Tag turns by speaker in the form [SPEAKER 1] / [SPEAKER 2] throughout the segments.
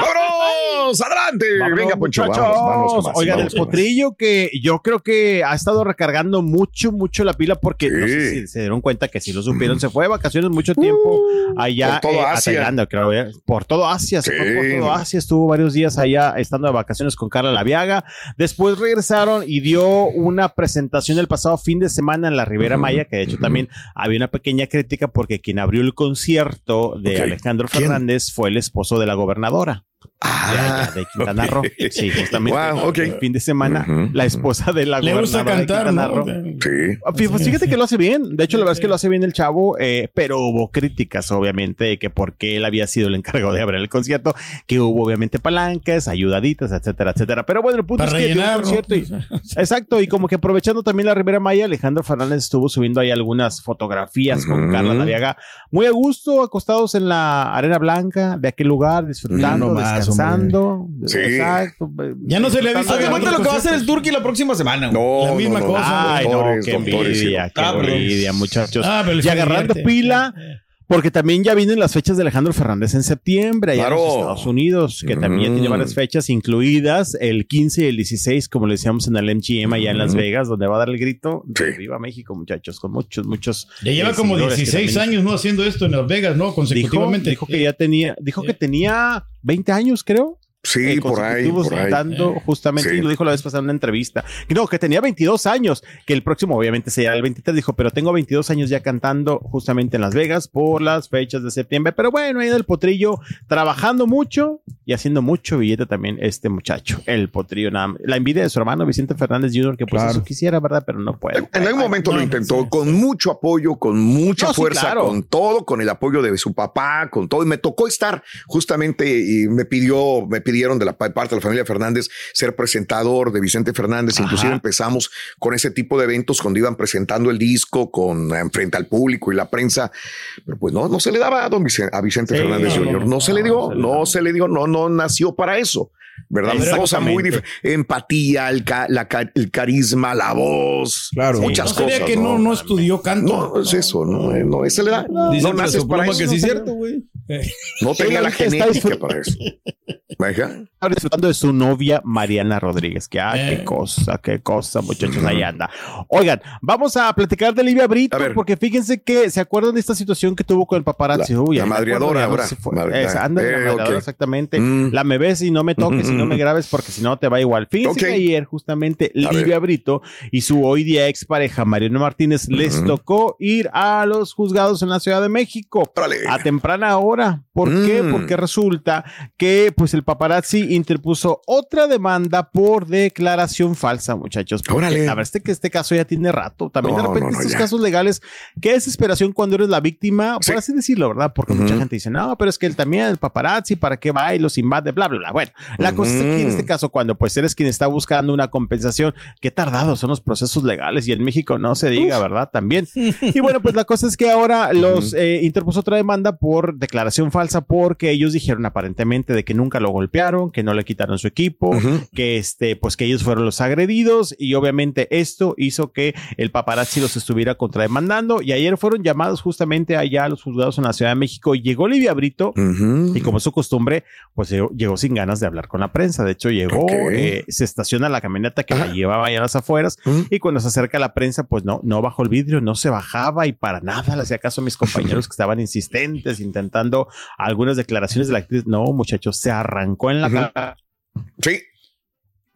[SPEAKER 1] ¡Vámonos! ¡Adelante! Venga, Poncho, vamos, vamos más,
[SPEAKER 2] Oigan, el
[SPEAKER 1] vamos más.
[SPEAKER 2] potrillo que yo creo que ha estado recargando mucho, mucho la pila porque no sé si se dieron cuenta que si lo supieron, se fue de vacaciones mucho tiempo allá
[SPEAKER 1] por todo
[SPEAKER 2] eh, a
[SPEAKER 1] Asia.
[SPEAKER 2] Tailandia, creo, eh, por todo Asia, se fue por todo Asia, estuvo varios días allá estando de vacaciones con Carla Laviaga. Después regresaron y dio una presentación el pasado fin de semana en la Ribera Maya, que de hecho también había una pequeña crítica porque quien abrió el concierto de. Alejandro
[SPEAKER 1] ¿Quién?
[SPEAKER 2] Fernández fue el esposo de la gobernadora. De, allá, de Quintana
[SPEAKER 1] ok.
[SPEAKER 2] Roo. Sí, justamente.
[SPEAKER 1] Wow, ok.
[SPEAKER 2] El fin de semana, la esposa de la
[SPEAKER 3] Le gusta
[SPEAKER 2] gobernadora de
[SPEAKER 3] cantar,
[SPEAKER 2] Quintana
[SPEAKER 3] ¿no?
[SPEAKER 2] Roo.
[SPEAKER 1] Sí.
[SPEAKER 2] Ah, pues Fíjate que lo hace bien. De hecho, la verdad es que lo hace bien el chavo, eh, pero hubo críticas, obviamente, de que por qué él había sido el encargado de abrir el concierto, que hubo obviamente palancas, ayudaditas, etcétera, etcétera. Pero bueno, el punto
[SPEAKER 3] Para
[SPEAKER 2] es que dio un
[SPEAKER 3] rellenar, ¿no?
[SPEAKER 2] concierto y- exacto, y como que aprovechando también la Ribera Maya, Alejandro Fernández estuvo subiendo ahí algunas fotografías con. Carla Laviaga, muy a gusto, acostados en la arena blanca de aquel lugar, disfrutando,
[SPEAKER 3] No más,
[SPEAKER 2] descansando.
[SPEAKER 1] Sí.
[SPEAKER 2] Exacto.
[SPEAKER 3] Ya no se le ha visto
[SPEAKER 4] Aguanta lo que va a hacer el Turkey la próxima semana. güey.
[SPEAKER 1] No,
[SPEAKER 3] La misma
[SPEAKER 1] no, no.
[SPEAKER 3] cosa.
[SPEAKER 2] Ay, no,
[SPEAKER 1] Doctores,
[SPEAKER 2] qué
[SPEAKER 1] doctores,
[SPEAKER 2] envidia, qué
[SPEAKER 4] Ah,
[SPEAKER 2] envidia, muchachos.
[SPEAKER 3] Ah,
[SPEAKER 2] y agarrando
[SPEAKER 3] divierte.
[SPEAKER 2] pila, porque también ya vienen las fechas de Alejandro Fernández en septiembre, allá en los. Estados Unidos, que también
[SPEAKER 1] Mm.
[SPEAKER 2] tiene varias fechas incluidas, el 15 y el 16, como le decíamos en el MGM allá en Las
[SPEAKER 1] Mm.
[SPEAKER 2] Vegas, donde va a dar el grito, de
[SPEAKER 1] Sí.
[SPEAKER 2] Viva México, muchachos, con muchos, muchos.
[SPEAKER 3] Ya lleva
[SPEAKER 2] eh,
[SPEAKER 3] como
[SPEAKER 2] seguidores que
[SPEAKER 3] 16
[SPEAKER 2] también-
[SPEAKER 3] años, ¿no? Haciendo esto en Las Vegas, ¿no?
[SPEAKER 2] Dijo,
[SPEAKER 3] Consecutivamente.
[SPEAKER 2] dijo que ya tenía, dijo que tenía 20 años, creo.
[SPEAKER 1] Sí,
[SPEAKER 2] eh,
[SPEAKER 1] por ahí, por ahí.
[SPEAKER 2] dando justamente,
[SPEAKER 1] Sí.
[SPEAKER 2] y lo dijo la vez pasada en una entrevista, que no, que tenía 22 años, que el próximo obviamente sería el 23, dijo, pero tengo 22 años ya cantando justamente en Las Vegas por las fechas de septiembre, pero bueno, ahí en el potrillo, trabajando mucho y haciendo mucho billete también este muchacho, el potrillo, nada más. la envidia de su hermano Vicente Fernández Jr., que pues
[SPEAKER 3] Claro.
[SPEAKER 2] eso quisiera, ¿verdad? Pero no puede.
[SPEAKER 1] En algún momento lo intentó
[SPEAKER 3] sí.
[SPEAKER 1] con mucho apoyo, con mucha
[SPEAKER 2] No, sí,
[SPEAKER 1] fuerza,
[SPEAKER 2] claro.
[SPEAKER 1] con todo, con el apoyo de su papá, con todo. Y me tocó estar justamente y me pidió, me pidieron de la pa- parte de la familia Fernández ser presentador de Vicente Fernández. Inclusive
[SPEAKER 2] Ajá.
[SPEAKER 1] empezamos con ese tipo de eventos cuando iban presentando el disco con eh, frente al público y la prensa. Pero pues no, no se le daba a don Vicente, a Vicente
[SPEAKER 2] Sí,
[SPEAKER 1] Fernández
[SPEAKER 2] no,
[SPEAKER 1] Jr. No,
[SPEAKER 2] no,
[SPEAKER 1] se le
[SPEAKER 2] no,
[SPEAKER 1] dio,
[SPEAKER 2] no se le
[SPEAKER 1] no
[SPEAKER 2] daba.
[SPEAKER 1] se le dio, no, no nació para eso. ¿Verdad? Una cosa muy diferente. Empatía, el, ca- la ca- el carisma, la voz.
[SPEAKER 3] Claro.
[SPEAKER 1] Muchas
[SPEAKER 3] no sabía
[SPEAKER 1] cosas.
[SPEAKER 3] que no, no estudió canto.
[SPEAKER 1] No, es eso, no, eh, no, ese le da. No,
[SPEAKER 4] Dice
[SPEAKER 1] naces para eso.
[SPEAKER 4] que
[SPEAKER 1] no
[SPEAKER 4] sí es cierto, güey.
[SPEAKER 1] No tenga la genética para eso. Venga.
[SPEAKER 2] Está disfrutando de su novia Mariana Rodríguez. Que, ah, qué
[SPEAKER 3] Eh.
[SPEAKER 2] cosa, qué cosa, muchachos, ahí anda. Oigan, vamos a platicar de Livia Brito, porque fíjense que se acuerdan de esta situación que tuvo con el paparazzi.
[SPEAKER 1] La-
[SPEAKER 2] Uy,
[SPEAKER 1] la
[SPEAKER 2] no
[SPEAKER 1] ahora.
[SPEAKER 2] si fue-
[SPEAKER 1] Madre-
[SPEAKER 2] Esa, anda, la
[SPEAKER 1] eh,
[SPEAKER 2] madreadora,
[SPEAKER 1] ok.
[SPEAKER 2] exactamente.
[SPEAKER 1] Mm.
[SPEAKER 2] La me ves y no me toques y no me grabes, porque si no te va igual. Fíjense
[SPEAKER 1] Ok.
[SPEAKER 2] que ayer, justamente,
[SPEAKER 1] A
[SPEAKER 2] Livia
[SPEAKER 1] ver.
[SPEAKER 2] Brito y su hoy día expareja Mariano Martínez les tocó ir a los juzgados en la Ciudad de México a temprana hora. ¿Por qué?
[SPEAKER 1] Mm.
[SPEAKER 2] Porque resulta que pues el paparazzi interpuso otra demanda por declaración falsa, muchachos. Porque
[SPEAKER 1] Órale.
[SPEAKER 2] La verdad es que este caso ya tiene rato. También de repente
[SPEAKER 1] no, no,
[SPEAKER 2] estos
[SPEAKER 1] ya.
[SPEAKER 2] casos legales, qué desesperación cuando eres la víctima,
[SPEAKER 1] Sí.
[SPEAKER 2] por así decirlo, ¿verdad? Porque mucha gente dice, no, pero es que él también, el paparazzi, ¿para qué va y los invade? Bla, bla, bla. Bueno, la cosa es que aquí en este caso, cuando pues eres quien está buscando una compensación, qué tardados son los procesos legales y en México no se diga, ¿verdad? También. Y bueno, pues la cosa es que ahora los eh, interpuso otra demanda por declaración falsa porque ellos dijeron aparentemente de que nunca lo golpearon que no le quitaron su equipo, que este, pues que ellos fueron los agredidos y obviamente esto hizo que el paparazzi los estuviera contrademandando y ayer fueron llamados justamente allá a los juzgados en la Ciudad de México. Llegó Livia Brito y como es su costumbre, pues llegó, llegó sin ganas de hablar con la prensa. De hecho, llegó, eh, se estaciona la camioneta que la llevaba allá a las afueras y cuando se acerca la prensa, pues no, no bajó el vidrio, no se bajaba y para nada le hacía caso a mis compañeros que estaban insistentes, intentando algunas declaraciones de la actriz. No, muchachos, se arrancó en la cara.
[SPEAKER 1] Sí.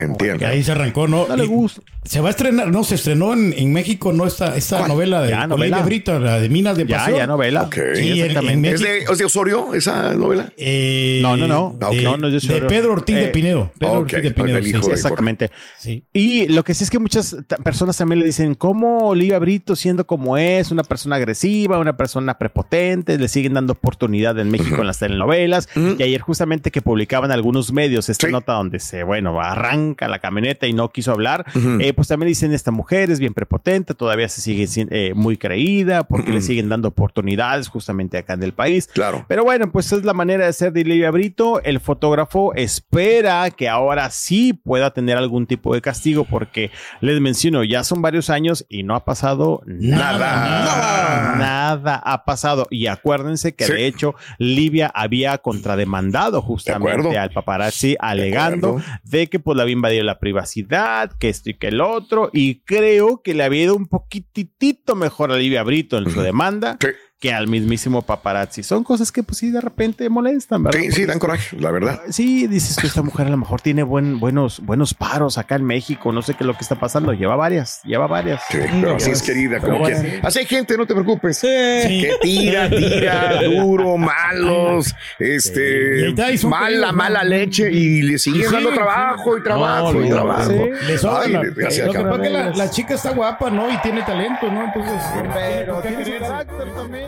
[SPEAKER 1] Entiendo.
[SPEAKER 3] Ahí se arrancó, ¿no?
[SPEAKER 2] No le
[SPEAKER 3] Y
[SPEAKER 2] gusta.
[SPEAKER 3] Se va a estrenar, no, se estrenó en, en México, ¿no? Esta, esta novela de
[SPEAKER 2] Ya, novela.
[SPEAKER 3] Brito, la de Minas de
[SPEAKER 2] Ya,
[SPEAKER 3] Pasión.
[SPEAKER 2] ya novela.
[SPEAKER 1] Ok.
[SPEAKER 2] Sí,
[SPEAKER 3] Sí, en-
[SPEAKER 2] exactamente.
[SPEAKER 3] en
[SPEAKER 1] ¿Es de, ¿Es de Osorio esa novela?
[SPEAKER 3] Eh,
[SPEAKER 2] No, no, no.
[SPEAKER 1] Ah.
[SPEAKER 3] De,
[SPEAKER 2] No, no es de
[SPEAKER 3] de. Pedro Ortiz de
[SPEAKER 2] Eh,
[SPEAKER 3] Pinedo. Pedro
[SPEAKER 1] ok,
[SPEAKER 3] Ortiz de Pinedo. sí,
[SPEAKER 2] Sí,
[SPEAKER 1] de-
[SPEAKER 2] exactamente.
[SPEAKER 3] sí.
[SPEAKER 2] Y lo que sí es que muchas personas también le dicen, ¿cómo Olivia Brito, siendo como es, una persona agresiva, una persona prepotente, le siguen dando oportunidad en México en las telenovelas? Y ayer justamente que publicaban algunos medios esta
[SPEAKER 1] Sí.
[SPEAKER 2] nota donde se, bueno, arranca la camioneta y no quiso hablar, eh, pues también dicen, esta mujer es bien prepotente, todavía se sigue eh, muy creída porque le siguen dando oportunidades justamente acá en el país.
[SPEAKER 1] Claro.
[SPEAKER 2] Pero bueno, pues es la manera de ser de Livia Brito. El fotógrafo espera que ahora sí pueda tener algún tipo de castigo porque les menciono, ya son varios años y no ha pasado nada.
[SPEAKER 1] Nada.
[SPEAKER 2] Nada, ha pasado. Y acuérdense que
[SPEAKER 1] Sí.
[SPEAKER 2] de hecho Livia había contrademandado
[SPEAKER 1] De
[SPEAKER 2] justamente al paparazzi alegando de que pues le había invadido la privacidad, que esto y que el otro. Y creo que le había ido un poquitito mejor a Livia Brito en su demanda
[SPEAKER 1] Sí.
[SPEAKER 2] Que al mismísimo paparazzi. Son cosas que pues sí de repente molestan, ¿verdad?
[SPEAKER 1] Sí, sí, dan coraje, la verdad.
[SPEAKER 2] Sí, dices que esta mujer a lo mejor tiene buen, buenos, buenos paros acá en México, no sé qué es lo que está pasando, lleva varias, lleva varias.
[SPEAKER 1] Sí, pero así es querida, como
[SPEAKER 2] bueno.
[SPEAKER 1] que. Así hay gente, no te preocupes.
[SPEAKER 3] Sí.
[SPEAKER 1] Que tira, tira, duro, malos, este, mala, mala
[SPEAKER 3] ¿no?
[SPEAKER 1] leche y le siguen
[SPEAKER 3] Sí,
[SPEAKER 1] dando
[SPEAKER 3] sí.
[SPEAKER 1] trabajo y trabajo
[SPEAKER 3] No,
[SPEAKER 1] y
[SPEAKER 3] no,
[SPEAKER 1] trabajo.
[SPEAKER 2] sí.
[SPEAKER 3] Le sobra
[SPEAKER 1] Ay,
[SPEAKER 3] la- lo que
[SPEAKER 1] cabrón.
[SPEAKER 3] pasa es que la, la chica está guapa, ¿no? Y tiene talento, ¿no? Entonces.
[SPEAKER 2] Pero carácter también.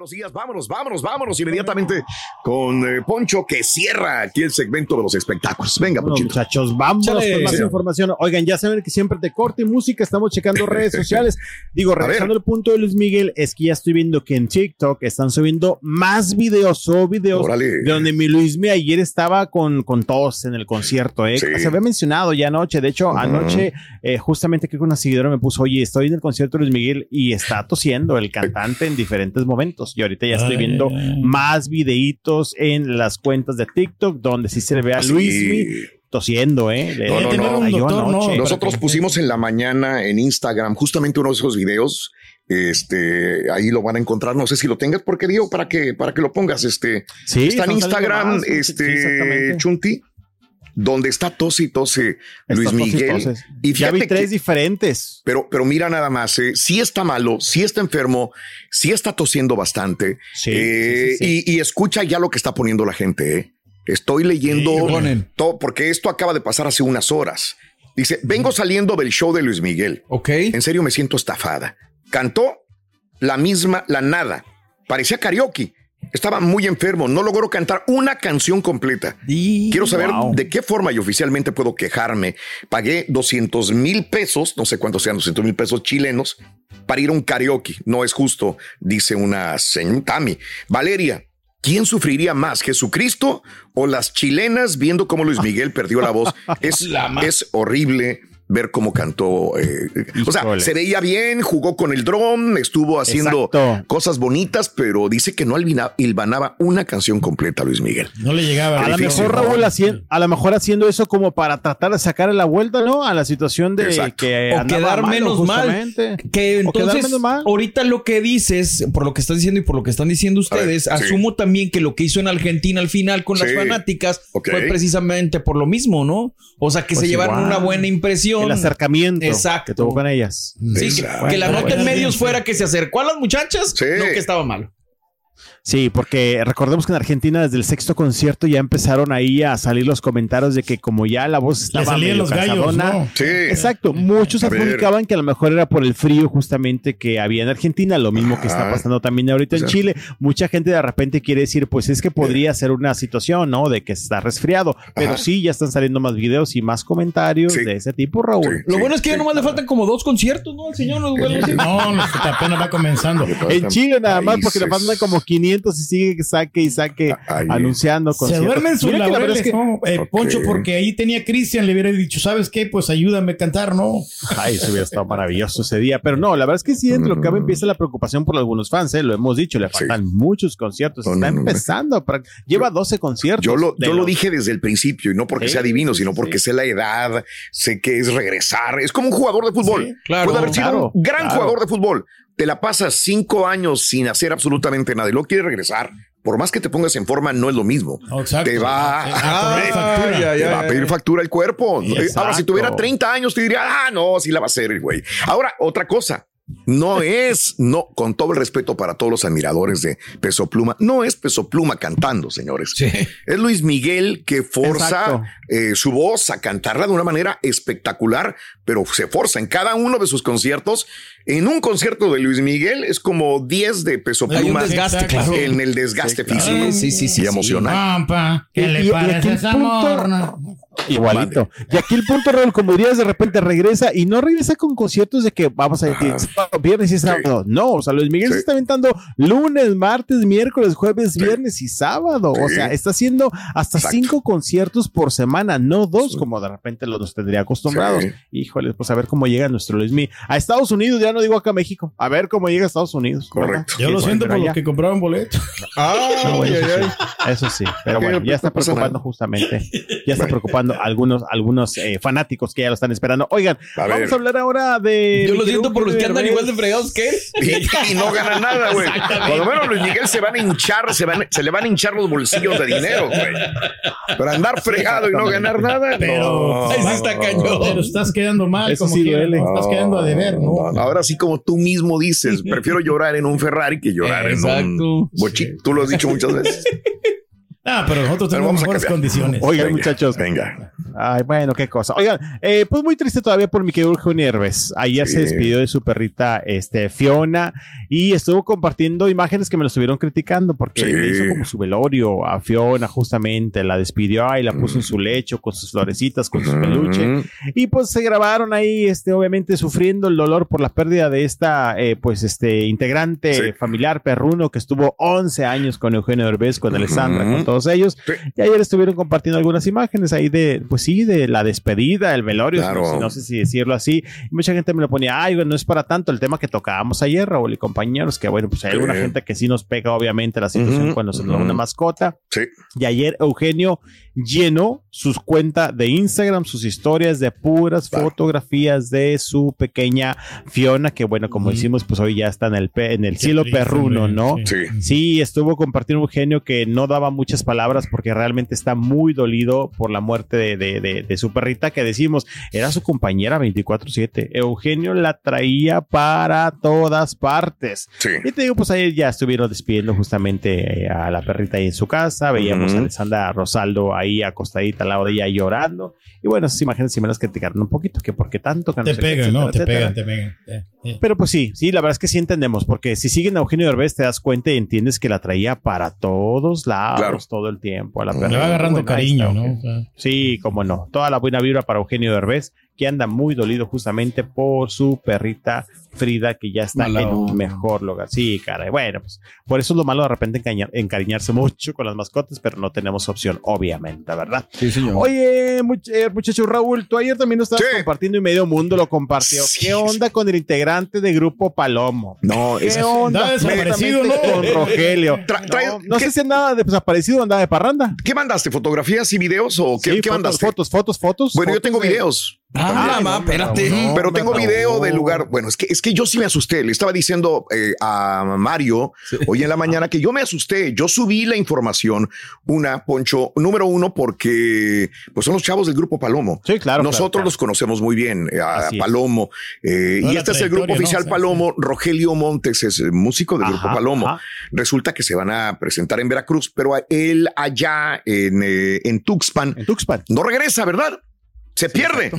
[SPEAKER 1] Buenos días, vámonos, vámonos, vámonos inmediatamente con eh, Poncho que cierra aquí el segmento de los espectáculos. Venga,
[SPEAKER 2] Bueno,
[SPEAKER 1] Ponchito.
[SPEAKER 2] muchachos, vamos
[SPEAKER 3] Échale.
[SPEAKER 2] con más
[SPEAKER 1] Sí.
[SPEAKER 2] información. Oigan, ya saben que siempre te corte música, estamos checando redes sociales. Digo, regresando al punto de Luis Miguel, es que ya estoy viendo que en TikTok están subiendo más videos o videos
[SPEAKER 1] Órale.
[SPEAKER 2] de donde mi Luis Miguel ayer estaba con, con todos en el concierto. ¿eh?
[SPEAKER 1] Sí.
[SPEAKER 2] Se había mencionado ya anoche. De hecho, anoche, eh, justamente creo que una seguidora me puso, oye, estoy en el concierto de Luis Miguel y está tosiendo el cantante en diferentes momentos. Y ahorita ya estoy
[SPEAKER 3] Ay,
[SPEAKER 2] viendo
[SPEAKER 3] ay, ay.
[SPEAKER 2] más videitos en las cuentas de TikTok donde sí se le ve a
[SPEAKER 1] Sí.
[SPEAKER 2] Luis Miguel tosiendo, ¿eh? Le-
[SPEAKER 1] No, no,
[SPEAKER 2] le
[SPEAKER 1] no.
[SPEAKER 2] cayó
[SPEAKER 3] Un doctor,
[SPEAKER 2] anoche.
[SPEAKER 3] no.
[SPEAKER 1] Nosotros pusimos en la mañana en Instagram justamente uno de esos videos. Este, ahí lo van a encontrar. No sé si lo tengas, porque digo para que, para que lo pongas. Este,
[SPEAKER 2] Sí,
[SPEAKER 1] está en Instagram,
[SPEAKER 2] más, sí, sí,
[SPEAKER 1] este,
[SPEAKER 2] exactamente.
[SPEAKER 1] Chunti, donde está tos y tose Luis Miguel.
[SPEAKER 2] toses.
[SPEAKER 1] Y
[SPEAKER 2] ya vi tres
[SPEAKER 1] que-
[SPEAKER 2] diferentes.
[SPEAKER 1] Pero, pero mira nada más, eh, sí está malo, sí está enfermo, sí está tosiendo bastante.
[SPEAKER 2] Sí,
[SPEAKER 1] eh,
[SPEAKER 2] sí, sí, sí.
[SPEAKER 1] Y, y escucha ya lo que está poniendo la gente. eh. Estoy leyendo todo, porque esto acaba de pasar hace unas horas. Dice, vengo saliendo del show de Luis Miguel.
[SPEAKER 3] Ok.
[SPEAKER 1] En serio me siento estafada. Cantó la misma, la nada. Parecía karaoke. Estaba muy enfermo, no logró cantar una canción completa. Quiero saber
[SPEAKER 2] Wow.
[SPEAKER 1] de qué forma y oficialmente puedo quejarme. Pagué 200 mil pesos, no sé cuántos sean 200 mil pesos chilenos, para ir a un karaoke. No es justo, dice una señora Tami. Valeria, ¿quién sufriría más, Jesucristo o las chilenas viendo cómo Luis Miguel perdió la voz? Es,
[SPEAKER 3] La
[SPEAKER 1] es horrible. Ver cómo cantó. eh, o sea, se veía bien, jugó con el dron, estuvo haciendo
[SPEAKER 2] Exacto.
[SPEAKER 1] cosas bonitas, pero dice que no hilvanaba una canción completa, Luis Miguel.
[SPEAKER 3] No le llegaba.
[SPEAKER 2] A lo mejor. Raúl hacien- a lo mejor haciendo eso como para tratar de sacar la vuelta, ¿no? A la situación de
[SPEAKER 1] Exacto.
[SPEAKER 2] que
[SPEAKER 4] o quedar
[SPEAKER 2] malo,
[SPEAKER 4] menos mal. Que entonces,
[SPEAKER 2] menos mal.
[SPEAKER 4] ahorita lo que dices, por lo que estás diciendo y por lo que están diciendo ustedes,
[SPEAKER 1] sí.
[SPEAKER 4] asumo también que lo que hizo en Argentina al final con las fanáticas fue precisamente por lo mismo, ¿no? O sea, que
[SPEAKER 2] Pues
[SPEAKER 4] se llevaron
[SPEAKER 2] igual.
[SPEAKER 4] una buena impresión.
[SPEAKER 2] El acercamiento
[SPEAKER 4] Exacto.
[SPEAKER 2] que tuvo con ellas.
[SPEAKER 4] Sí, que la nota en medios fuera que se acercó a las muchachas,
[SPEAKER 1] Sí.
[SPEAKER 4] no que estaba malo.
[SPEAKER 2] Sí, porque recordemos que en Argentina desde el sexto concierto ya empezaron ahí a salir los comentarios de que como ya la voz estaba
[SPEAKER 3] salían
[SPEAKER 2] medio
[SPEAKER 3] los gallos,
[SPEAKER 2] cansadona,
[SPEAKER 3] ¿no?
[SPEAKER 1] Sí.
[SPEAKER 2] Exacto, muchos adjudicaban que a lo mejor era por el frío justamente que había en Argentina, lo mismo que está pasando también ahorita
[SPEAKER 1] O sea.
[SPEAKER 2] en Chile. Mucha gente de repente quiere decir, pues es que podría ser una situación, ¿no? De que está resfriado, pero
[SPEAKER 1] Ajá.
[SPEAKER 2] sí, ya están saliendo más videos y más comentarios
[SPEAKER 1] Sí.
[SPEAKER 2] de ese tipo, Raúl.
[SPEAKER 1] Sí.
[SPEAKER 4] Lo bueno es que ya nomás le faltan como dos conciertos, ¿no? Al señor no.
[SPEAKER 3] No, no, apenas va comenzando.
[SPEAKER 2] En Chile nada más, porque le faltan como 500 y sigue que saque y saque
[SPEAKER 1] Ahí.
[SPEAKER 2] anunciando
[SPEAKER 3] Se
[SPEAKER 2] conciertos.
[SPEAKER 3] duermen sus
[SPEAKER 2] que la es que-
[SPEAKER 3] ¿no? Eh. Poncho, porque ahí tenía Cristian, le hubiera dicho, ¿sabes qué? Pues ayúdame a cantar, ¿no?
[SPEAKER 2] Ay, eso hubiera estado maravilloso ese día. Pero no, la verdad es que sí, dentro de lo que cabe empieza la preocupación por algunos fans, ¿eh? lo hemos dicho, le faltan muchos conciertos.
[SPEAKER 1] No,
[SPEAKER 2] Está
[SPEAKER 1] no, no, no.
[SPEAKER 2] empezando. Lleva 12 conciertos.
[SPEAKER 1] Yo lo, yo lo dije desde el principio, y no porque
[SPEAKER 2] Sí,
[SPEAKER 1] sea divino, sino porque
[SPEAKER 2] sí.
[SPEAKER 1] sé la edad, sé que es regresar. Es como un jugador de fútbol.
[SPEAKER 3] Sí,
[SPEAKER 4] claro,
[SPEAKER 1] Puede haber sido
[SPEAKER 2] claro,
[SPEAKER 1] un gran
[SPEAKER 2] claro.
[SPEAKER 1] jugador de fútbol. Te la pasas cinco años sin hacer absolutamente nada y luego quiere regresar. Por más que te pongas en forma, no es lo mismo.
[SPEAKER 3] Exacto.
[SPEAKER 1] Te va a,
[SPEAKER 4] ya,
[SPEAKER 1] te va pedir factura el cuerpo.
[SPEAKER 2] Exacto.
[SPEAKER 1] Ahora, si tuviera 30 años, te diría, ah, no, sí la va a hacer el güey. Ahora, otra cosa. No es, no, con todo el respeto para todos los admiradores de Peso Pluma, no es Peso Pluma cantando, señores.
[SPEAKER 4] Sí.
[SPEAKER 1] Es Luis Miguel que forza eh, su voz a cantarla de una manera espectacular, pero se forza en cada uno de sus conciertos. En un concierto de Luis Miguel es como 10 de Peso
[SPEAKER 4] Hay un
[SPEAKER 1] Pluma
[SPEAKER 4] desgaste, claro.
[SPEAKER 1] en el desgaste físico
[SPEAKER 4] Sí, sí, sí, sí,
[SPEAKER 1] y
[SPEAKER 4] sí.
[SPEAKER 1] emocional.
[SPEAKER 3] Pampa, ¿qué
[SPEAKER 2] Y-
[SPEAKER 3] le
[SPEAKER 2] y- y
[SPEAKER 3] parece
[SPEAKER 2] aquí el
[SPEAKER 3] esa
[SPEAKER 2] punto-
[SPEAKER 3] morna?
[SPEAKER 2] Igualito. Y aquí el punto, Raúl, como dirías, de repente regresa y no regresa con conciertos de que vamos a decir sábado, viernes y sábado. No, o sea, Luis Miguel
[SPEAKER 1] Sí.
[SPEAKER 2] se está aventando lunes, martes, miércoles, jueves,
[SPEAKER 1] Sí.
[SPEAKER 2] viernes y sábado. O sea, está haciendo hasta
[SPEAKER 1] Exacto.
[SPEAKER 2] cinco conciertos por semana, no dos, como de repente los nos tendría acostumbrados.
[SPEAKER 1] Sí.
[SPEAKER 2] Híjole, pues a ver cómo llega nuestro Luis Miguel. A Estados Unidos, ya no digo acá a México. A ver cómo llega a Estados Unidos.
[SPEAKER 1] Correcto.
[SPEAKER 3] Yo lo siento por los que compraron boletos.
[SPEAKER 1] Ah,
[SPEAKER 2] No, eso, eso sí, pero bueno,
[SPEAKER 1] no
[SPEAKER 2] ya está preocupando justamente, ya está preocupando algunos, algunos eh, fanáticos que ya lo están esperando. Oigan,
[SPEAKER 1] A
[SPEAKER 2] vamos
[SPEAKER 1] ver.
[SPEAKER 2] a hablar ahora de.
[SPEAKER 4] Yo lo siento por los que andan igual de fregados que él.
[SPEAKER 1] Y, y no ganan nada, güey. Por lo menos Luis Miguel se van a hinchar, se, van, se le van a hinchar los bolsillos de dinero, güey. Pero andar fregado y no ganar nada,
[SPEAKER 3] Pero,
[SPEAKER 1] no.
[SPEAKER 4] Ahí sí está cañón.
[SPEAKER 3] pero estás quedando mal,
[SPEAKER 2] Eso
[SPEAKER 3] como
[SPEAKER 2] sí
[SPEAKER 3] quiera,
[SPEAKER 2] duele.
[SPEAKER 3] ¿no? Estás quedando a deber, ¿no?
[SPEAKER 1] No, Ahora sí, como tú mismo dices, prefiero llorar en un Ferrari que llorar en
[SPEAKER 4] Exacto.
[SPEAKER 1] un bochito. Tú lo has dicho muchas veces.
[SPEAKER 3] Ah, pero nosotros
[SPEAKER 1] Pero
[SPEAKER 3] tenemos
[SPEAKER 1] vamos a
[SPEAKER 3] mejores
[SPEAKER 1] cambiar.
[SPEAKER 3] condiciones.
[SPEAKER 2] Oigan,
[SPEAKER 1] Venga,
[SPEAKER 2] muchachos.
[SPEAKER 1] Venga.
[SPEAKER 2] Ay, bueno, qué cosa. Oigan, eh, pues muy triste todavía por mi querido Eugenio Derbez. Ayer
[SPEAKER 1] Sí.
[SPEAKER 2] se despidió de su perrita, este, Fiona, y estuvo compartiendo imágenes que me lo estuvieron criticando porque
[SPEAKER 1] Sí.
[SPEAKER 2] le hizo como su velorio a Fiona, justamente, la despidió y la puso en su lecho con sus florecitas, con sus peluches.
[SPEAKER 1] Mm,
[SPEAKER 2] Y pues se grabaron ahí, este, obviamente sufriendo el dolor por la pérdida de esta, eh, pues, este, integrante
[SPEAKER 1] Sí.
[SPEAKER 2] familiar perruno que estuvo 11 años con Eugenio Derbez, con Alessandra, con todos ellos.
[SPEAKER 1] Sí.
[SPEAKER 2] Y ayer estuvieron compartiendo algunas imágenes ahí de, pues sí, de la despedida, el velorio,
[SPEAKER 1] Claro.
[SPEAKER 2] no, sé- no sé si decirlo así. Y mucha gente me lo ponía, ay, bueno, no es para tanto el tema que tocábamos ayer, Raúl y compañeros, que bueno, pues hay
[SPEAKER 1] Sí.
[SPEAKER 2] alguna gente que sí nos pega, obviamente, la situación cuando se nos da
[SPEAKER 1] ujú.
[SPEAKER 2] una mascota.
[SPEAKER 1] Sí.
[SPEAKER 2] Y ayer Eugenio llenó sus cuentas de Instagram, sus historias de puras
[SPEAKER 1] Claro.
[SPEAKER 2] fotografías de su pequeña Fiona, que bueno, como decimos, pues hoy ya está en el, pe- en el
[SPEAKER 3] Qué
[SPEAKER 2] cielo
[SPEAKER 3] triste,
[SPEAKER 2] perruno, ¿no?
[SPEAKER 3] sí.
[SPEAKER 1] Sí.
[SPEAKER 2] Sí, estuvo compartiendo Eugenio que no daba muchas palabras porque realmente está muy dolido por la muerte de, de- de- de su perrita que decimos era su compañera 24/7. Eugenio la traía para todas partes.
[SPEAKER 1] Sí.
[SPEAKER 2] Y te digo, pues ahí ya estuvieron despidiendo justamente eh, a la perrita ahí en su casa. Veíamos a Alessandra Rosaldo ahí acostadita al lado de ella llorando. Y bueno, esas imágenes sí me las criticaron un poquito, que por qué tanto, que no
[SPEAKER 3] Te pegan, ¿no? Te
[SPEAKER 2] etcétera,
[SPEAKER 3] pegan, te pegan. Eh, eh.
[SPEAKER 2] Pero pues sí, sí, la verdad es que sí entendemos, porque si siguen a Eugenio Derbez te das cuenta y entiendes que la traía para todos lados
[SPEAKER 1] Claro.
[SPEAKER 2] Todo el tiempo a la
[SPEAKER 3] Le va agarrando cariño, ¿no?
[SPEAKER 2] Sí, cómo no. Toda la buena vibra para Eugenio Derbez, que anda muy dolido justamente por su perrita Frida, que ya está
[SPEAKER 3] Mala
[SPEAKER 2] en un mejor lugar. Sí, caray. Bueno, pues por eso es lo malo de repente encariñarse mucho con las mascotas, pero no tenemos opción, obviamente, ¿verdad?
[SPEAKER 4] Sí, señor.
[SPEAKER 2] Oye, much- eh, muchacho Raúl, tú ayer también lo estabas
[SPEAKER 1] Sí.
[SPEAKER 2] compartiendo y medio mundo lo compartió.
[SPEAKER 1] Sí.
[SPEAKER 2] ¿Qué onda con el integrante de Grupo Palomo?
[SPEAKER 1] No,
[SPEAKER 2] ¿Qué
[SPEAKER 1] es-
[SPEAKER 2] onda
[SPEAKER 3] desaparecido, ¿no?
[SPEAKER 2] con Rogelio?
[SPEAKER 1] Tra-
[SPEAKER 2] no no
[SPEAKER 1] ¿qué-
[SPEAKER 2] sé si andaba de- desaparecido o andaba de parranda.
[SPEAKER 1] ¿Qué mandaste? ¿Fotografías y videos o qué,
[SPEAKER 2] Sí,
[SPEAKER 1] qué
[SPEAKER 2] fotos,
[SPEAKER 1] mandaste?
[SPEAKER 2] fotos, fotos, fotos.
[SPEAKER 1] Bueno, yo
[SPEAKER 2] fotos
[SPEAKER 1] tengo
[SPEAKER 2] de-
[SPEAKER 1] videos.
[SPEAKER 4] Ah, ma, espérate.
[SPEAKER 2] no,
[SPEAKER 1] Pero tengo video del lugar. Bueno, es que es que yo sí me asusté. Le estaba diciendo eh, a Mario hoy en la mañana que yo me asusté. Yo subí la información, una, Poncho, número uno, porque pues son los chavos del grupo Palomo.
[SPEAKER 2] Sí, claro.
[SPEAKER 1] Nosotros
[SPEAKER 2] claro,
[SPEAKER 1] los conocemos muy bien, eh, a
[SPEAKER 2] Así.
[SPEAKER 1] Palomo. eh, y este es el grupo oficial
[SPEAKER 3] Sí,
[SPEAKER 1] Palomo. Rogelio Montes es músico del grupo Palomo.
[SPEAKER 2] ajá.
[SPEAKER 1] Resulta que se van a presentar en Veracruz, pero a él allá en, eh, en Tuxpan
[SPEAKER 2] En Tuxpan.
[SPEAKER 1] no regresa, ¿verdad? Se pierde.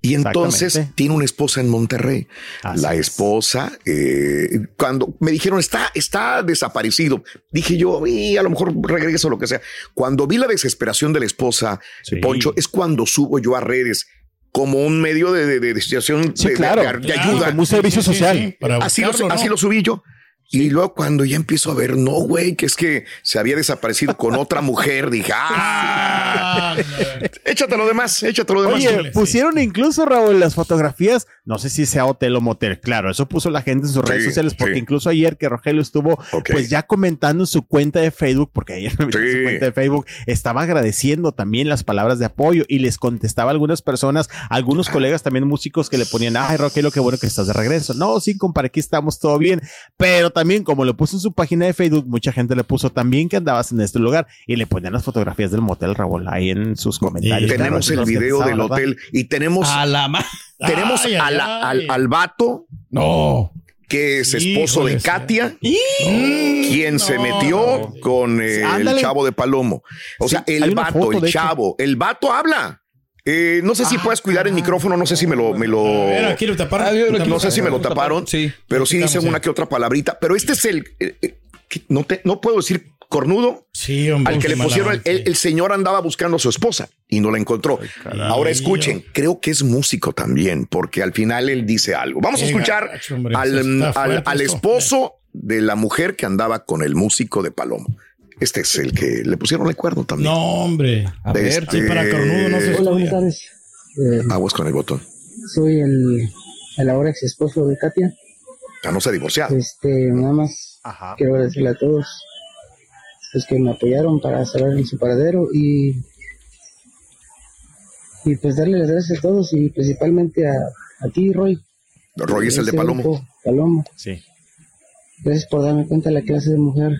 [SPEAKER 1] Y entonces tiene una esposa en Monterrey.
[SPEAKER 2] Así
[SPEAKER 1] la
[SPEAKER 2] es.
[SPEAKER 1] esposa, eh, cuando me dijeron está, está desaparecido, dije yo, y a lo mejor regreso o lo que sea. Cuando vi la desesperación de la esposa,
[SPEAKER 2] Sí.
[SPEAKER 1] Poncho, es cuando subo yo a redes como un medio de, de, de- de situación
[SPEAKER 2] Sí,
[SPEAKER 1] de, de-
[SPEAKER 2] claro.
[SPEAKER 1] de- de
[SPEAKER 3] Claro,
[SPEAKER 1] ayuda.
[SPEAKER 2] como un servicio social.
[SPEAKER 3] para
[SPEAKER 1] Así lo, así lo subí yo. Y luego cuando ya empiezo a ver, no, güey, que es que se había desaparecido con otra mujer, dije, ah,
[SPEAKER 3] Ah,
[SPEAKER 1] échate lo demás, échate lo demás.
[SPEAKER 2] Oye,
[SPEAKER 3] sí.
[SPEAKER 2] pusieron incluso, Raúl, las fotografías, no sé si sea hotel o motel, claro, eso puso la gente en sus redes sociales, porque
[SPEAKER 1] sí.
[SPEAKER 2] incluso ayer que Rogelio estuvo, pues ya comentando en su cuenta de Facebook, porque ayer me metí en su cuenta de Facebook, estaba agradeciendo también las palabras de apoyo y les contestaba a algunas personas, algunos colegas también músicos que le ponían, ay, Rogelio, qué bueno que estás de regreso. No, sí, compadre, aquí estamos todo bien, pero también como lo puso en su página de Facebook, mucha gente le puso también que andabas en este lugar y le ponían las fotografías del motel, Raúl, ahí en sus comentarios.
[SPEAKER 1] tenemos
[SPEAKER 2] Claro,
[SPEAKER 1] el video del hotel y tenemos,
[SPEAKER 4] A la ma-
[SPEAKER 1] tenemos
[SPEAKER 3] Ay, ay,
[SPEAKER 1] a la-
[SPEAKER 3] ay.
[SPEAKER 1] al, al vato
[SPEAKER 3] No.
[SPEAKER 1] que es esposo
[SPEAKER 3] Híjole,
[SPEAKER 1] de. Katia, quien se
[SPEAKER 3] no.
[SPEAKER 1] metió con eh, el
[SPEAKER 2] Ándale.
[SPEAKER 1] chavo de Palomo. O
[SPEAKER 2] Sí,
[SPEAKER 1] sea, el vato,
[SPEAKER 2] foto,
[SPEAKER 1] el chavo, el vato habla. Eh, no sé si
[SPEAKER 2] Ah,
[SPEAKER 1] puedes cuidar el micrófono, no sé si me lo, me lo,
[SPEAKER 3] ver, aquí lo taparon.
[SPEAKER 4] Ah, lo
[SPEAKER 1] no sé si me lo taparon,
[SPEAKER 4] Sí.
[SPEAKER 1] pero sí
[SPEAKER 3] Quitamos,
[SPEAKER 1] dice
[SPEAKER 3] sí.
[SPEAKER 1] una que otra palabrita. Pero este es el, eh, eh, no te, no puedo decir cornudo,
[SPEAKER 3] Sí, hombre.
[SPEAKER 1] al que le pusieron, el,
[SPEAKER 3] onda,
[SPEAKER 1] el- el señor andaba buscando a su esposa y no la encontró. Ahora escuchen, creo que es músico también, porque al final él dice algo. Vamos a escuchar
[SPEAKER 3] gacho, hombre,
[SPEAKER 1] al, al- al esposo de la mujer que andaba con el músico de Palomo. Este es el que le pusieron el cuerno también.
[SPEAKER 3] No, hombre.
[SPEAKER 4] A ver.
[SPEAKER 1] Este,
[SPEAKER 3] Sí, para cornudo no se
[SPEAKER 5] Hola, buenas tardes. Eh,
[SPEAKER 1] Aguas con el botón.
[SPEAKER 5] soy el, el ahora ex esposo de Katia.
[SPEAKER 1] Ya no se ha divorciado.
[SPEAKER 5] Este, nada más
[SPEAKER 2] Ajá.
[SPEAKER 5] quiero agradecerle a todos los que me apoyaron para saber en su paradero y y pues darle las gracias a todos y principalmente a, a ti, Roy.
[SPEAKER 1] Roy es el de Palomo.
[SPEAKER 5] grupo, Palomo.
[SPEAKER 2] Sí.
[SPEAKER 5] Gracias por darme cuenta de la clase de mujer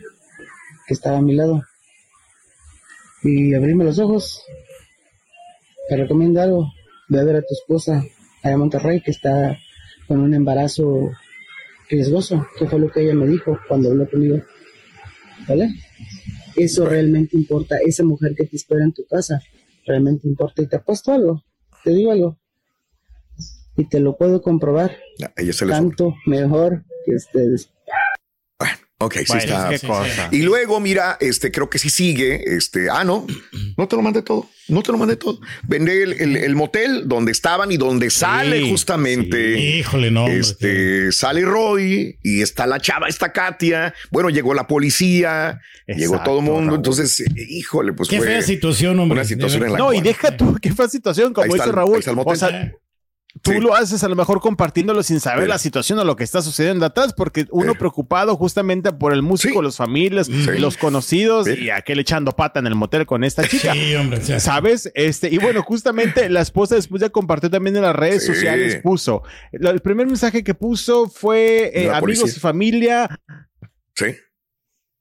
[SPEAKER 5] que estaba a mi lado. Y abrirme los ojos. Te recomiendo algo. Ve a ver a tu esposa allá en Monterrey que está con un embarazo riesgoso. Que fue lo que ella me dijo cuando habló conmigo. ¿Vale? Eso realmente importa. Esa mujer que te espera en tu casa realmente importa. Y te apuesto algo. Te digo algo. Y te lo puedo comprobar.
[SPEAKER 1] Ya, Ella se
[SPEAKER 5] Tanto mejor que ustedes.
[SPEAKER 1] Ok, sí está.
[SPEAKER 2] qué cosa.
[SPEAKER 1] Y luego, mira, este, creo que sí sigue. Este, ah, no, no te lo mandé todo. No te lo mandé todo. Vendé el, el- el motel donde estaban y donde sale
[SPEAKER 2] Sí,
[SPEAKER 1] justamente.
[SPEAKER 3] Híjole, no. hombre,
[SPEAKER 1] Este sale Roy y está la chava, está Katia. Bueno, llegó la policía, llegó todo el mundo.
[SPEAKER 2] Raúl.
[SPEAKER 1] Entonces, híjole, pues
[SPEAKER 3] Qué
[SPEAKER 1] fue
[SPEAKER 3] fea situación, hombre.
[SPEAKER 1] una situación en la
[SPEAKER 2] No, y deja tú, qué fue situación, como
[SPEAKER 1] Ahí está
[SPEAKER 2] dice
[SPEAKER 1] el-
[SPEAKER 2] Raúl.
[SPEAKER 1] ahí está el motel.
[SPEAKER 2] o sea, tú
[SPEAKER 1] Sí.
[SPEAKER 2] lo haces a lo mejor compartiéndolo sin saber
[SPEAKER 1] Sí.
[SPEAKER 2] la situación o lo que está sucediendo atrás, porque uno
[SPEAKER 1] Sí.
[SPEAKER 2] preocupado justamente por el músico,
[SPEAKER 1] Sí.
[SPEAKER 2] los familias, los conocidos
[SPEAKER 1] Sí.
[SPEAKER 2] y aquel echando pata en el motel con esta chica.
[SPEAKER 3] Sí, hombre.
[SPEAKER 2] ¿Sabes? Este, y bueno, justamente la esposa después ya compartió también en las redes
[SPEAKER 1] Sí.
[SPEAKER 2] sociales, puso. El primer mensaje que puso fue eh, amigos
[SPEAKER 1] policía.
[SPEAKER 2] y familia.
[SPEAKER 1] Sí,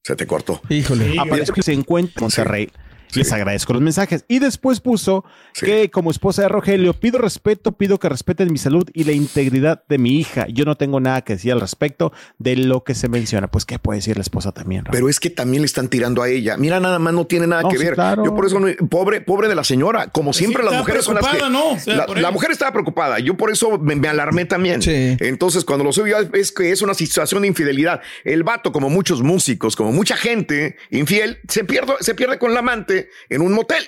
[SPEAKER 1] se te cortó.
[SPEAKER 4] Híjole.
[SPEAKER 3] Sí,
[SPEAKER 2] Aparece que se encuentra en Monterrey.
[SPEAKER 1] Sí.
[SPEAKER 2] Les agradezco los mensajes. Y después puso
[SPEAKER 1] Sí.
[SPEAKER 2] que como esposa de Rogelio, pido respeto, pido que respeten mi salud y la integridad de mi hija. Yo no tengo nada que decir al respecto de lo que se menciona. Pues, ¿qué puede decir la esposa también? Raúl?
[SPEAKER 1] Pero es que también le están tirando a ella. Mira, nada más no tiene nada
[SPEAKER 2] No,
[SPEAKER 1] que
[SPEAKER 2] sí,
[SPEAKER 1] ver.
[SPEAKER 2] claro.
[SPEAKER 1] Yo por eso, no- pobre, pobre de la señora. Como siempre, las mujeres son las que.
[SPEAKER 3] ¿no? O sea,
[SPEAKER 1] la, la mujer estaba preocupada. Yo por eso me, me alarmé también.
[SPEAKER 4] Sí.
[SPEAKER 1] Entonces, cuando lo subió, es que es una situación de infidelidad. El vato, como muchos músicos, como mucha gente infiel, se pierde, se pierde con la amante en un motel.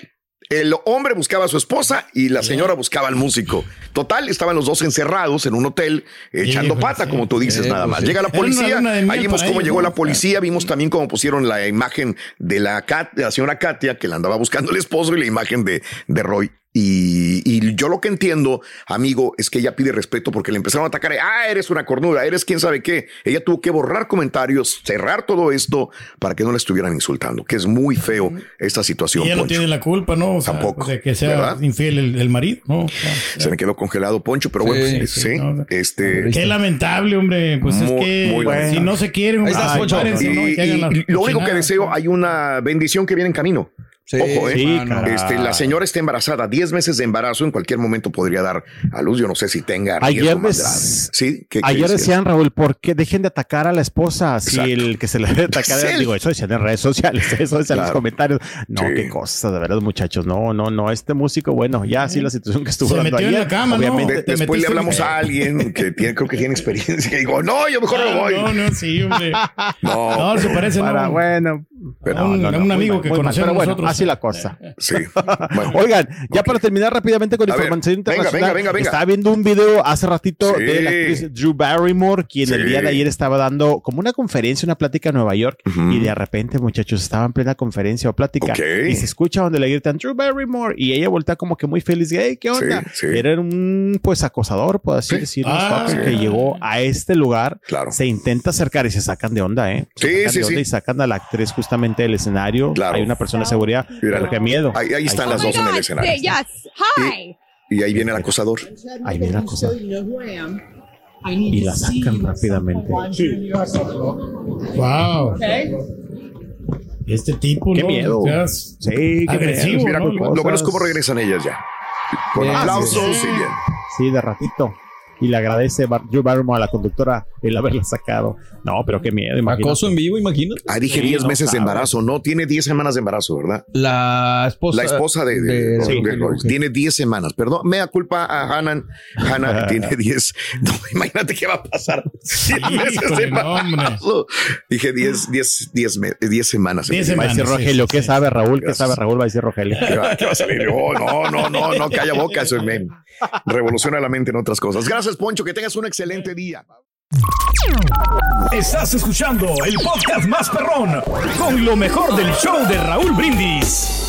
[SPEAKER 1] El hombre buscaba a su esposa y la señora buscaba al músico. Total, estaban los dos encerrados en un hotel echando
[SPEAKER 3] Híjole,
[SPEAKER 1] pata, como tú dices, nada más. Llega la policía, ahí vimos cómo llegó la policía, vimos también cómo pusieron la imagen de la, Kat- de la señora Katia, que la andaba buscando el esposo, y la imagen de, de Roy. Y, y yo lo que entiendo, amigo, es que ella pide respeto porque le empezaron a atacar. Ah, eres una cornuda, eres quién sabe qué. Ella tuvo que borrar comentarios, cerrar todo esto para que no la estuvieran insultando, que es muy feo esta situación.
[SPEAKER 3] Y ella no tiene la culpa, ¿no? O sea,
[SPEAKER 1] Tampoco,
[SPEAKER 3] De que sea
[SPEAKER 1] ¿verdad?
[SPEAKER 3] infiel el, el marido, ¿no? O sea,
[SPEAKER 1] Se me quedó congelado Poncho, pero bueno,
[SPEAKER 4] Sí,
[SPEAKER 1] pues,
[SPEAKER 3] sí,
[SPEAKER 1] sí,
[SPEAKER 3] no,
[SPEAKER 1] este.
[SPEAKER 3] Qué lamentable, hombre. Pues es que
[SPEAKER 1] muy
[SPEAKER 3] si no se quieren, ¿no?
[SPEAKER 1] Y,
[SPEAKER 3] Y que hagan
[SPEAKER 1] y lo único que deseo,
[SPEAKER 3] ¿no?
[SPEAKER 1] hay una bendición que viene en camino.
[SPEAKER 4] Sí,
[SPEAKER 1] Ojo, ¿eh?
[SPEAKER 2] sí.
[SPEAKER 1] Este, la señora está embarazada, 10 meses de embarazo, en cualquier momento podría dar a luz. Yo no sé si tenga
[SPEAKER 2] Ayer des-.
[SPEAKER 1] Sí, ¿Qué- qué
[SPEAKER 2] Ayer
[SPEAKER 1] decías?
[SPEAKER 2] decían, Raúl, ¿por qué dejen de atacar a la esposa? Si
[SPEAKER 1] Exacto.
[SPEAKER 2] el que se le debe atacar
[SPEAKER 1] Es
[SPEAKER 2] digo, eso decían en redes sociales, eso decían en los comentarios. No,
[SPEAKER 1] Sí.
[SPEAKER 2] qué cosa, de verdad, muchachos. No, no, no. Este músico, bueno, ya sí la situación que estuvo
[SPEAKER 3] Se
[SPEAKER 2] dando
[SPEAKER 3] metió en la cama, ¿no?
[SPEAKER 2] obviamente,
[SPEAKER 1] De-
[SPEAKER 3] te
[SPEAKER 1] después le
[SPEAKER 3] en-
[SPEAKER 1] hablamos a alguien que tiene, creo que tiene experiencia, que digo, no, yo mejor no voy.
[SPEAKER 3] No, no, sí, hombre.
[SPEAKER 1] No,
[SPEAKER 3] No, se parece,
[SPEAKER 2] para,
[SPEAKER 3] no.
[SPEAKER 2] bueno,
[SPEAKER 3] A un- amigo que conocemos
[SPEAKER 2] pero bueno,
[SPEAKER 3] nosotros.
[SPEAKER 2] así la cosa.
[SPEAKER 1] sí. Bueno.
[SPEAKER 2] Oigan, ya para terminar rápidamente con información
[SPEAKER 1] venga,
[SPEAKER 2] internacional.
[SPEAKER 1] venga, venga, venga.
[SPEAKER 2] Estaba viendo un video hace ratito
[SPEAKER 1] Sí.
[SPEAKER 2] de la actriz Drew Barrymore, quien el
[SPEAKER 1] Sí.
[SPEAKER 2] día de ayer estaba dando como una conferencia, una plática en Nueva York, y de repente, muchachos, estaba en plena conferencia o plática,
[SPEAKER 1] Ok.
[SPEAKER 2] y se escucha donde le gritan Drew Barrymore, y ella voltea como que muy feliz, hey, ¿qué onda?
[SPEAKER 1] Sí, sí.
[SPEAKER 2] Era un pues acosador, por así
[SPEAKER 1] Sí.
[SPEAKER 2] decirlo,
[SPEAKER 3] Ah, sí.
[SPEAKER 2] que llegó a este lugar,
[SPEAKER 1] Claro.
[SPEAKER 2] se intenta acercar y se sacan de onda, ¿eh? Se
[SPEAKER 1] Sí,
[SPEAKER 2] sacan
[SPEAKER 1] sí,
[SPEAKER 2] de onda
[SPEAKER 1] sí.
[SPEAKER 2] Y sacan a la actriz justamente del escenario.
[SPEAKER 1] Claro.
[SPEAKER 2] Hay una persona de seguridad, pero qué miedo.
[SPEAKER 1] Ahí, ahí están las dos en el escenario. Y ahí viene el acosador.
[SPEAKER 2] Ahí viene la cosa. Y la sacan rápidamente.
[SPEAKER 3] Wow. Este tipo,
[SPEAKER 2] Qué
[SPEAKER 3] ¿no?
[SPEAKER 2] miedo.
[SPEAKER 3] O sea,
[SPEAKER 2] Sí, qué
[SPEAKER 3] Agresivo,
[SPEAKER 2] miedo.
[SPEAKER 1] Mira,
[SPEAKER 3] ¿no?
[SPEAKER 1] lo bueno es cómo regresan ellas ya. Con
[SPEAKER 2] Sí,
[SPEAKER 1] aplausos
[SPEAKER 2] sí.
[SPEAKER 1] y bien.
[SPEAKER 2] Sí, de ratito. Y le agradece Bar Drew Barrymore a la conductora el haberla sacado. No, pero qué miedo, imagínate.
[SPEAKER 4] Acoso en vivo, imagínate.
[SPEAKER 1] Ah, dije
[SPEAKER 2] Sí,
[SPEAKER 1] 10
[SPEAKER 2] no
[SPEAKER 1] meses de
[SPEAKER 2] sabe.
[SPEAKER 1] embarazo. No, tiene 10 semanas de embarazo, ¿verdad?
[SPEAKER 4] La esposa.
[SPEAKER 1] La esposa de, de-
[SPEAKER 4] de-
[SPEAKER 1] de-
[SPEAKER 4] sí.
[SPEAKER 1] de Royce. Tiene 10 semanas. Perdón, me da culpa a Hannah. Hannah tiene 10. No, imagínate qué va a pasar. 10 meses de embarazo. Dije 10, 10, 10, me- 10 semanas.
[SPEAKER 3] 10
[SPEAKER 2] Va a decir
[SPEAKER 3] semanas, sí,
[SPEAKER 2] Rogelio,
[SPEAKER 3] sí,
[SPEAKER 2] ¿qué
[SPEAKER 3] sí.
[SPEAKER 2] sabe Raúl? ¿Qué sabe Raúl? Va a decir Rogelio.
[SPEAKER 1] ¿Qué va, qué va a salir? Oh, no, no, no, no, calla boca. Eso me revoluciona la mente en otras cosas. Gracias, Poncho. Que tengas un excelente día.
[SPEAKER 6] Estás escuchando el podcast más perrón con lo mejor del show de Raúl Brindis.